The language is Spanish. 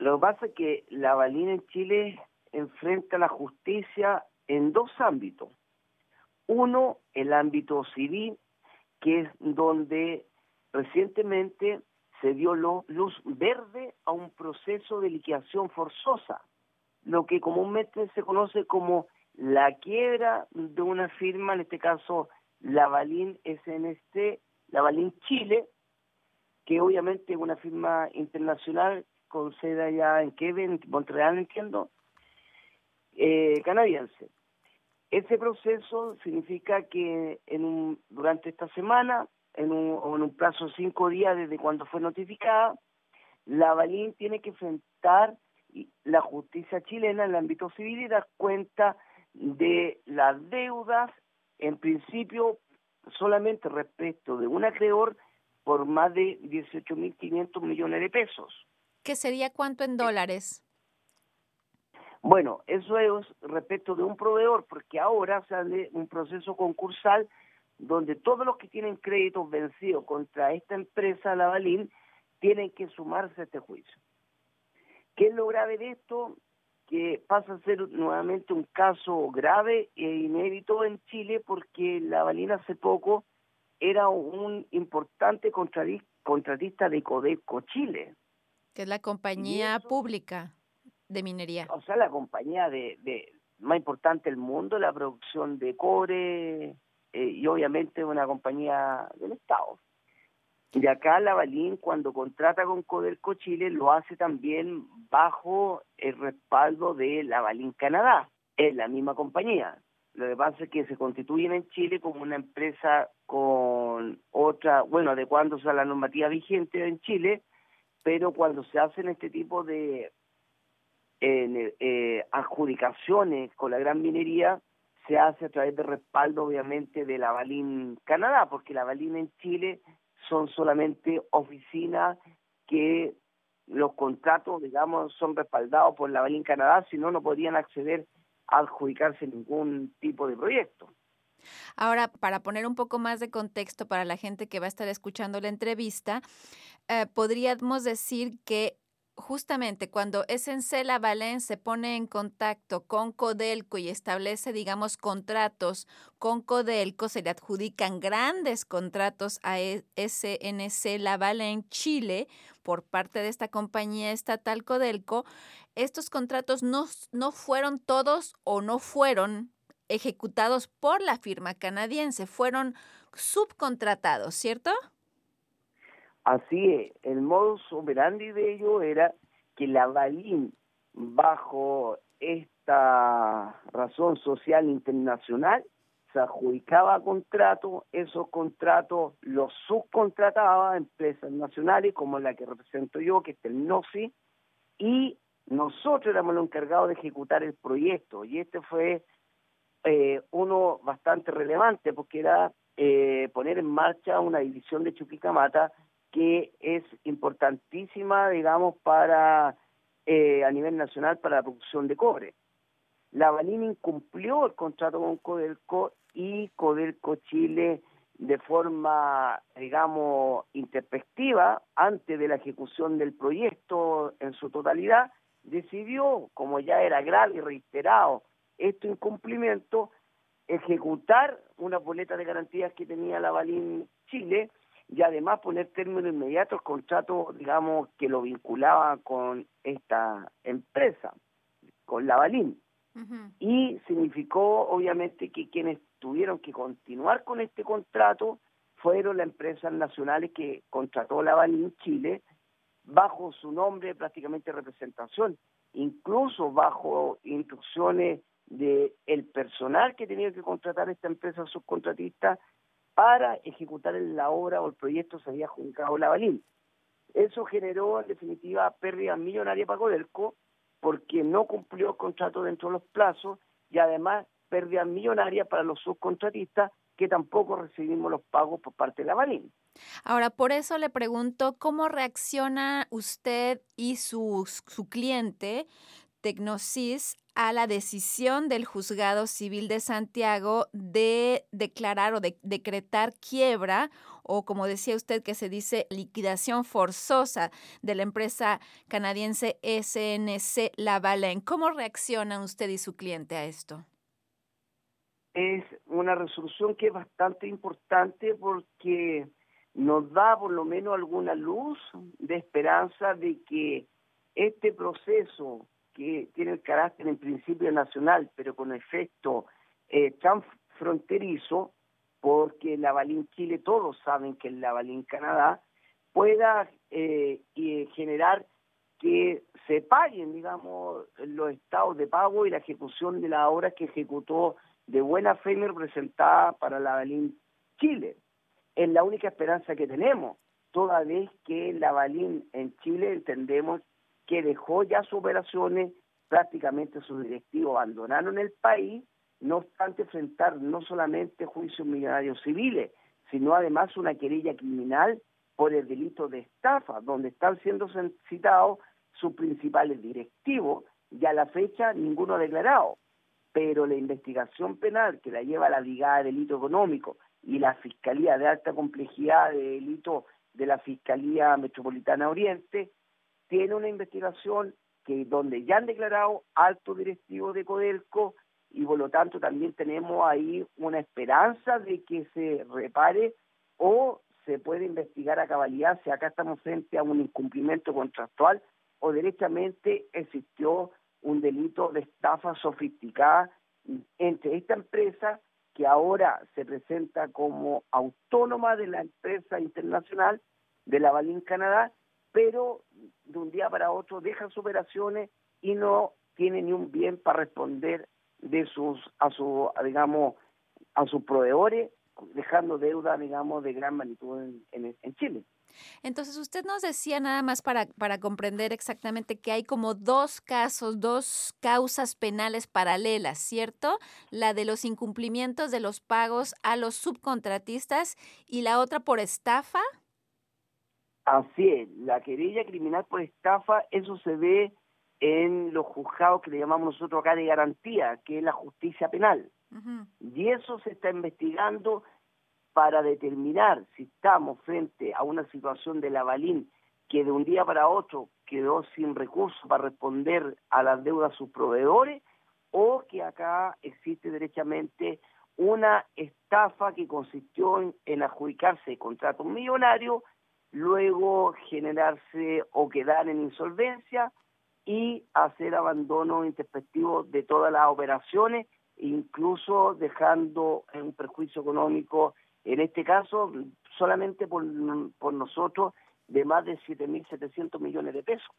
Lo que pasa es que la Balín en Chile enfrenta la justicia en dos ámbitos. Uno, el ámbito civil, que es donde recientemente se dio luz verde a un proceso de liquidación forzosa, lo que comúnmente se conoce como la quiebra de una firma, en este caso Lavalin SNC, Lavalin Chile, que obviamente es una firma internacional con sede allá en en Montreal, entiendo, eh, canadiense. Ese proceso significa que en un, durante esta semana, en un, en un plazo de cinco días desde cuando fue notificada, la Balín tiene que enfrentar la justicia chilena en el ámbito civil y dar cuenta de las deudas, en principio solamente respecto de un acreedor por más de 18.500 millones de pesos. ¿Qué sería cuánto en dólares? Bueno, eso es respecto de un proveedor, porque ahora sale un proceso concursal donde todos los que tienen créditos vencidos contra esta empresa, la Balín, tienen que sumarse a este juicio. ¿Qué es lo grave de esto? Que pasa a ser nuevamente un caso grave e inédito en Chile porque la Balín hace poco era un importante contratista de Codeco Chile. Que es la compañía pública de minería. O sea, la compañía de, de más importante del mundo, la producción de cobre eh, y obviamente una compañía del Estado. Y acá la Balín cuando contrata con Codelco Chile lo hace también bajo el respaldo de la Balín Canadá, es la misma compañía. Lo que pasa es que se constituyen en Chile como una empresa con otra, bueno, adecuándose a la normativa vigente en Chile, pero cuando se hacen este tipo de en, eh, adjudicaciones con la gran minería se hace a través de respaldo obviamente de la Balín Canadá, porque la Balín en Chile son solamente oficinas que los contratos, digamos, son respaldados por la Balín Canadá, si no, no podrían acceder a adjudicarse ningún tipo de proyecto. Ahora, para poner un poco más de contexto para la gente que va a estar escuchando la entrevista, eh, podríamos decir que justamente cuando Esencela Valén se pone en contacto con Codelco y establece, digamos, contratos con Codelco, se le adjudican grandes contratos a e, SNC Lavalén Chile por parte de esta compañía estatal Codelco. Estos contratos no, no fueron todos o no fueron ejecutados por la firma canadiense, fueron subcontratados, ¿cierto? Así es, el modus operandi de ello era que la Balín, bajo esta razón social internacional, se adjudicaba contratos, esos contratos los subcontrataba a empresas nacionales como la que represento yo, que es el NOSI, y nosotros éramos los encargados de ejecutar el proyecto, y este fue eh, uno bastante relevante porque era eh, poner en marcha una división de Chuquicamata que es importantísima, digamos, para eh, a nivel nacional para la producción de cobre. La Balín incumplió el contrato con Codelco y Codelco Chile de forma, digamos, interpectiva, antes de la ejecución del proyecto en su totalidad, decidió, como ya era grave y reiterado este incumplimiento, ejecutar una boleta de garantías que tenía la Balín Chile y además poner término inmediato al contrato, digamos, que lo vinculaba con esta empresa, con la Balín. Y significó, obviamente, que quienes tuvieron que continuar con este contrato fueron las empresas nacionales que contrató la Balín Chile bajo su nombre prácticamente representación, incluso bajo instrucciones de el personal que tenía que contratar esta empresa subcontratista para ejecutar la obra o el proyecto se había adjudicado la Balín. Eso generó en definitiva pérdida millonaria para Codelco porque no cumplió el contrato dentro de los plazos y además pérdida millonaria para los subcontratistas que tampoco recibimos los pagos por parte de la Balín. Ahora, por eso le pregunto, ¿cómo reacciona usted y su, su cliente Tecnosis a la decisión del juzgado civil de Santiago de declarar o de decretar quiebra o como decía usted que se dice liquidación forzosa de la empresa canadiense SNC Lavalin. ¿Cómo reacciona usted y su cliente a esto? Es una resolución que es bastante importante porque nos da por lo menos alguna luz de esperanza de que este proceso que tiene el carácter en principio nacional, pero con efecto eh, tan fronterizo, porque el Lavalín Chile, todos saben que el Lavalín Canadá, pueda eh, generar que se paguen, digamos, los estados de pago y la ejecución de las obras que ejecutó de buena fe representada para Lavalín Chile. Es la única esperanza que tenemos, toda vez que Lavalín en Chile entendemos que dejó ya sus operaciones, prácticamente sus directivos abandonaron el país, no obstante enfrentar no solamente juicios millonarios civiles, sino además una querella criminal por el delito de estafa, donde están siendo citados sus principales directivos y a la fecha ninguno ha declarado. Pero la investigación penal que la lleva la Brigada de Delito Económico y la Fiscalía de Alta Complejidad de Delito de la Fiscalía Metropolitana Oriente tiene una investigación que donde ya han declarado alto directivo de Codelco y por lo tanto también tenemos ahí una esperanza de que se repare o se puede investigar a cabalidad si acá estamos frente a un incumplimiento contractual o derechamente existió un delito de estafa sofisticada entre esta empresa que ahora se presenta como autónoma de la empresa internacional de la Balín Canadá pero de un día para otro deja sus operaciones y no tiene ni un bien para responder de sus a su digamos a sus proveedores dejando deuda digamos de gran magnitud en, en, Chile. Entonces, usted nos decía nada más para, para comprender exactamente que hay como dos casos, dos causas penales paralelas, ¿cierto? La de los incumplimientos de los pagos a los subcontratistas y la otra por estafa. Así es, la querella criminal por estafa, eso se ve en los juzgados que le llamamos nosotros acá de garantía, que es la justicia penal. Y eso se está investigando para determinar si estamos frente a una situación de la Balín que de un día para otro quedó sin recursos para responder a las deudas de sus proveedores o que acá existe derechamente una estafa que consistió en, en adjudicarse contratos millonarios luego generarse o quedar en insolvencia y hacer abandono introspectivo de todas las operaciones, incluso dejando un perjuicio económico, en este caso solamente por, por nosotros, de más de 7.700 millones de pesos.